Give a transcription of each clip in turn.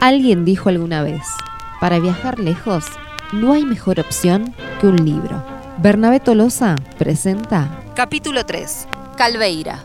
Alguien dijo alguna vez, para viajar lejos no hay mejor opción que un libro. Bernabé Tolosa presenta Capítulo 3. Calveira.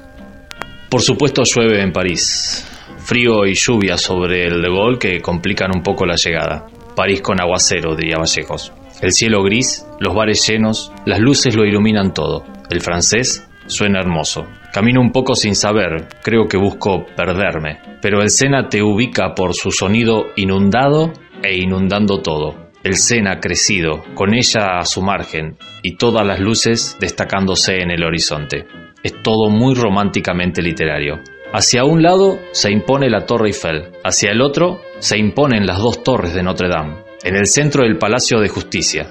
Por supuesto llueve en París. Frío y lluvia sobre el de Gaulle que complican un poco la llegada. París con aguacero, diría Vallejos. El cielo gris, los bares llenos, las luces lo iluminan todo. El francés suena hermoso. Camino un poco sin saber, creo que busco perderme, pero el Sena te ubica por su sonido inundado e inundando todo. El Sena crecido, con ella a su margen y todas las luces destacándose en el horizonte. Es todo muy románticamente literario. Hacia un lado se impone la Torre Eiffel, hacia el otro se imponen las dos torres de Notre Dame, en el centro del Palacio de Justicia.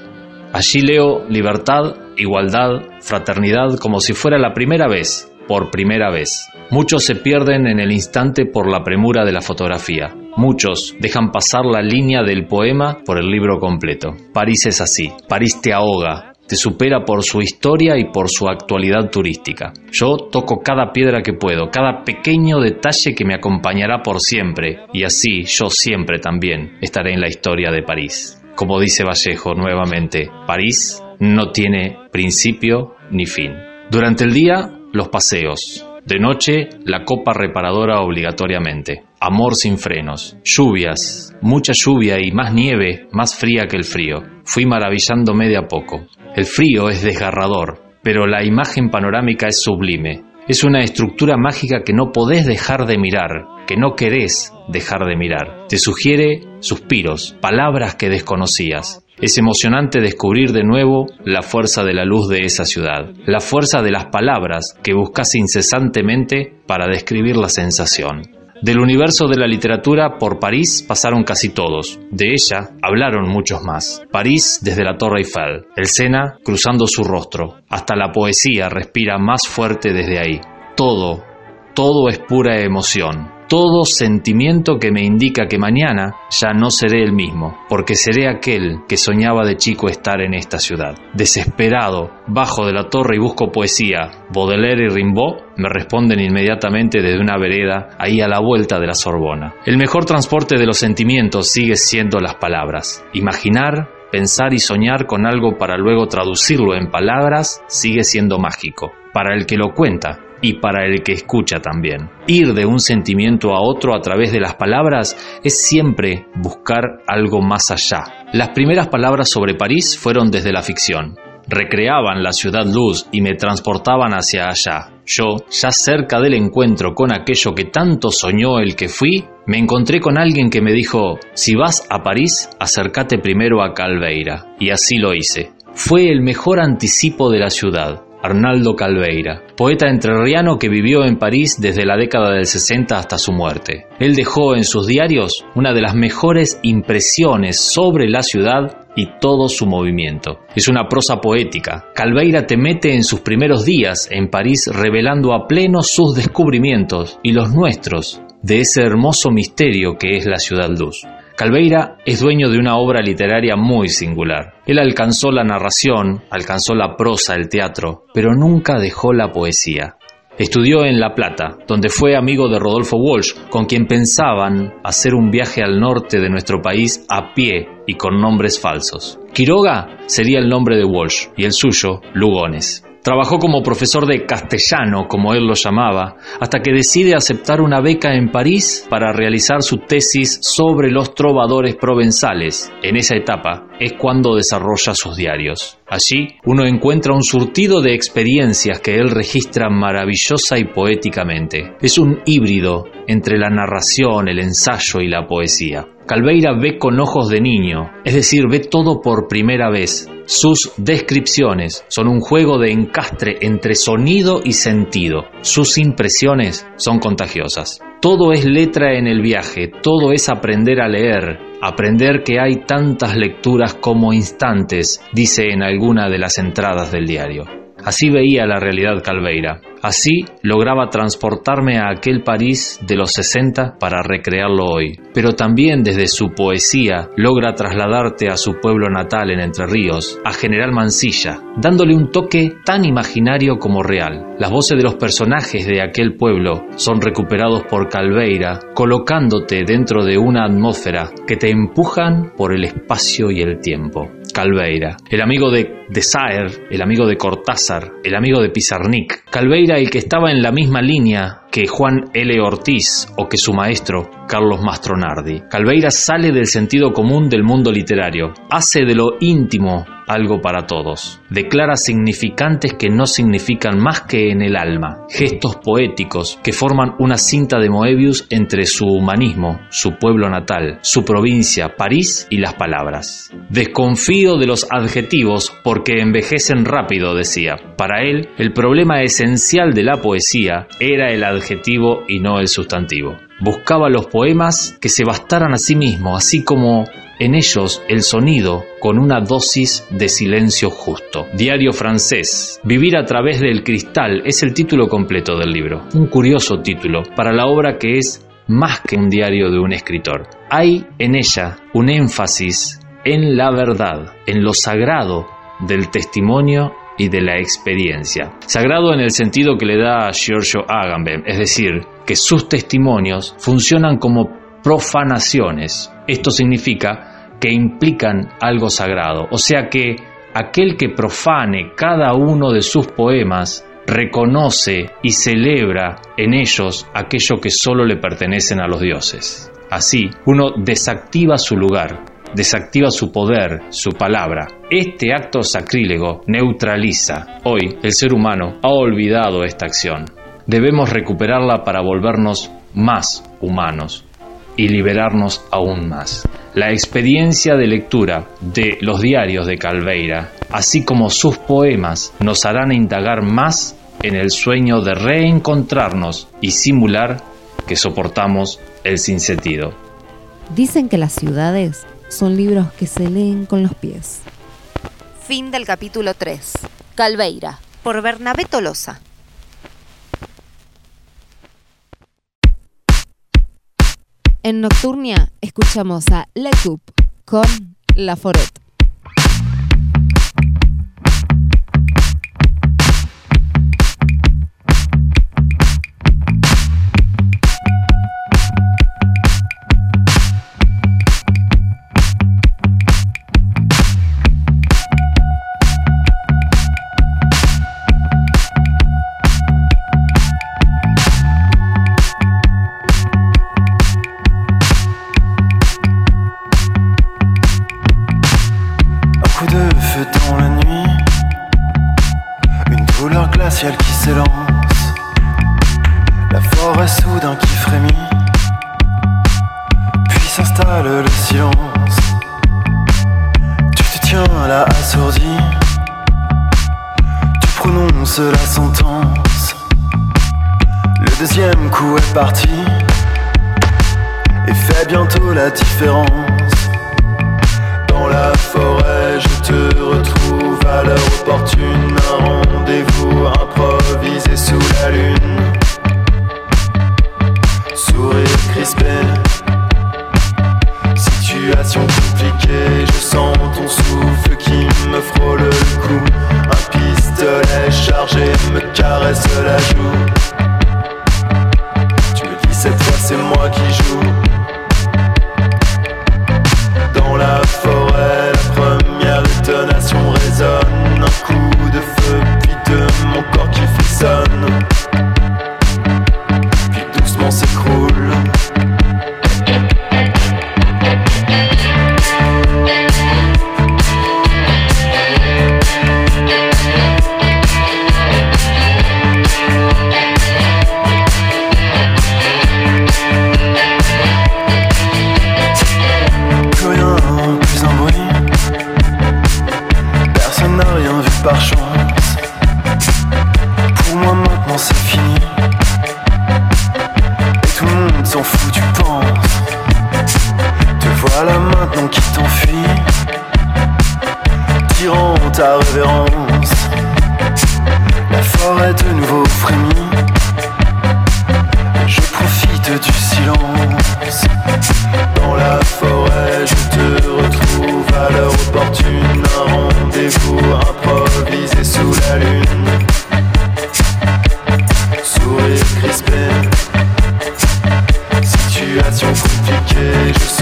Allí leo libertad, igualdad, fraternidad como si fuera la primera vez, por primera vez. Muchos se pierden en el instante por la premura de la fotografía. Muchos dejan pasar la línea del poema por el libro completo. París es así. París te ahoga, te supera por su historia y por su actualidad turística. Yo toco cada piedra que puedo, cada pequeño detalle que me acompañará por siempre, y así yo siempre también estaré en la historia de París. Como dice Vallejo nuevamente, París no tiene principio ni fin. Durante el día, los paseos. De noche, la copa reparadora obligatoriamente. Amor sin frenos. Lluvias, mucha lluvia y más nieve, más fría que el frío. Fui maravillándome de a poco. El frío es desgarrador, pero la imagen panorámica es sublime. Es una estructura mágica que no podés dejar de mirar, que no querés dejar de mirar. Te sugiere suspiros, palabras que desconocías. Es emocionante descubrir de nuevo la fuerza de la luz de esa ciudad, la fuerza de las palabras que buscas incesantemente para describir la sensación. Del universo de la literatura por París pasaron casi todos. De ella hablaron muchos más. París desde la Torre Eiffel, el Sena cruzando su rostro. Hasta la poesía respira más fuerte desde ahí. Todo, todo es pura emoción todo sentimiento que me indica que mañana ya no seré el mismo, porque seré aquel que soñaba de chico estar en esta ciudad. Desesperado, bajo de la torre y busco poesía, Baudelaire y Rimbaud me responden inmediatamente desde una vereda ahí a la vuelta de la Sorbona. El mejor transporte de los sentimientos sigue siendo las palabras. Imaginar, pensar y soñar con algo para luego traducirlo en palabras sigue siendo mágico. Para el que lo cuenta, y para el que escucha también. Ir de un sentimiento a otro a través de las palabras es siempre buscar algo más allá. Las primeras palabras sobre París fueron desde la ficción. Recreaban la ciudad luz y me transportaban hacia allá. Yo, ya cerca del encuentro con aquello que tanto soñó el que fui, me encontré con alguien que me dijo, si vas a París, acércate primero a Calveira. Y así lo hice. Fue el mejor anticipo de la ciudad. Arnaldo Calveira, poeta entrerriano que vivió en París desde la década del 60 hasta su muerte. Él dejó en sus diarios una de las mejores impresiones sobre la ciudad y todo su movimiento. Es una prosa poética. Calveira te mete en sus primeros días en París revelando a pleno sus descubrimientos y los nuestros de ese hermoso misterio que es la ciudad luz. Calveira es dueño de una obra literaria muy singular. Él alcanzó la narración, alcanzó la prosa, el teatro, pero nunca dejó la poesía. Estudió en La Plata, donde fue amigo de Rodolfo Walsh, con quien pensaban hacer un viaje al norte de nuestro país a pie y con nombres falsos. Quiroga sería el nombre de Walsh y el suyo, Lugones. Trabajó como profesor de castellano, como él lo llamaba, hasta que decide aceptar una beca en París para realizar su tesis sobre los trovadores provenzales. En esa etapa es cuando desarrolla sus diarios. Allí uno encuentra un surtido de experiencias que él registra maravillosa y poéticamente. Es un híbrido entre la narración, el ensayo y la poesía. Calveira ve con ojos de niño, es decir, ve todo por primera vez. Sus descripciones son un juego de encastre entre sonido y sentido. Sus impresiones son contagiosas. Todo es letra en el viaje, todo es aprender a leer, aprender que hay tantas lecturas como instantes, dice en alguna de las entradas del diario. Así veía la realidad Calveira. Así lograba transportarme a aquel París de los 60 para recrearlo hoy. Pero también desde su poesía logra trasladarte a su pueblo natal en Entre Ríos, a General Mansilla, dándole un toque tan imaginario como real. Las voces de los personajes de aquel pueblo son recuperados por Calveira, colocándote dentro de una atmósfera que te empujan por el espacio y el tiempo. Calveira, el amigo de Desire, el amigo de Cortázar, el amigo de Pizarnik. Calveira el que estaba en la misma línea que Juan L. Ortiz o que su maestro Carlos Mastronardi. Calveira sale del sentido común del mundo literario, hace de lo íntimo algo para todos. Declara significantes que no significan más que en el alma, gestos poéticos que forman una cinta de Moebius entre su humanismo, su pueblo natal, su provincia, París y las palabras. Desconfío de los adjetivos porque envejecen rápido, decía. Para él, el problema esencial de la poesía era el adjetivo y no el sustantivo. Buscaba los poemas que se bastaran a sí mismo, así como en ellos el sonido con una dosis de silencio justo. Diario francés. Vivir a través del cristal es el título completo del libro. Un curioso título para la obra que es más que un diario de un escritor. Hay en ella un énfasis en la verdad, en lo sagrado del testimonio y de la experiencia. Sagrado en el sentido que le da Giorgio Agamben, es decir, que sus testimonios funcionan como profanaciones. Esto significa que implican algo sagrado, o sea que aquel que profane cada uno de sus poemas reconoce y celebra en ellos aquello que solo le pertenecen a los dioses. Así, uno desactiva su lugar, desactiva su poder, su palabra. Este acto sacrílego neutraliza. Hoy el ser humano ha olvidado esta acción. Debemos recuperarla para volvernos más humanos y liberarnos aún más. La experiencia de lectura de los diarios de Calveira, así como sus poemas, nos harán indagar más en el sueño de reencontrarnos y simular que soportamos el sinsentido. Dicen que las ciudades son libros que se leen con los pies. Fin del capítulo 3. Calveira, por Bernabé Tolosa. En Nocturnia escuchamos a Le Coupe con La qui s'élance, la forêt soudain qui frémit, puis s'installe le silence. Tu te tiens là assourdi, tu prononces la sentence. Le deuxième coup est parti et fait bientôt la différence. Dans la forêt, je te retrouve valeur opportune, un rendez-vous improvisé sous la lune. Sourire crispé. questions compliquées, je.